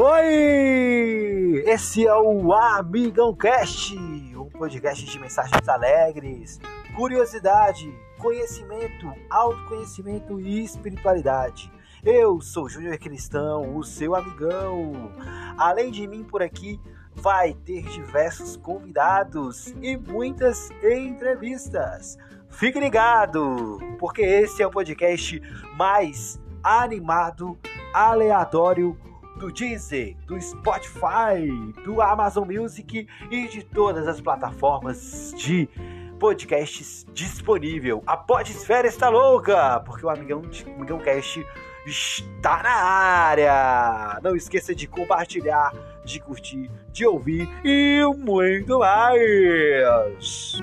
Oi! Esse é o Amigão Cast, um podcast de mensagens alegres, curiosidade, conhecimento, autoconhecimento e espiritualidade. Eu sou Júnior Cristão, o seu amigão. Além de mim por aqui, vai ter diversos convidados e muitas entrevistas. Fique ligado, porque esse é o podcast mais animado, aleatório do Deezer, do Spotify, do Amazon Music e de todas as plataformas de podcasts disponível. A Podesfera está louca, porque o Amigão, Amigão Cast está na área. Não esqueça de compartilhar, de curtir, de ouvir e muito mais.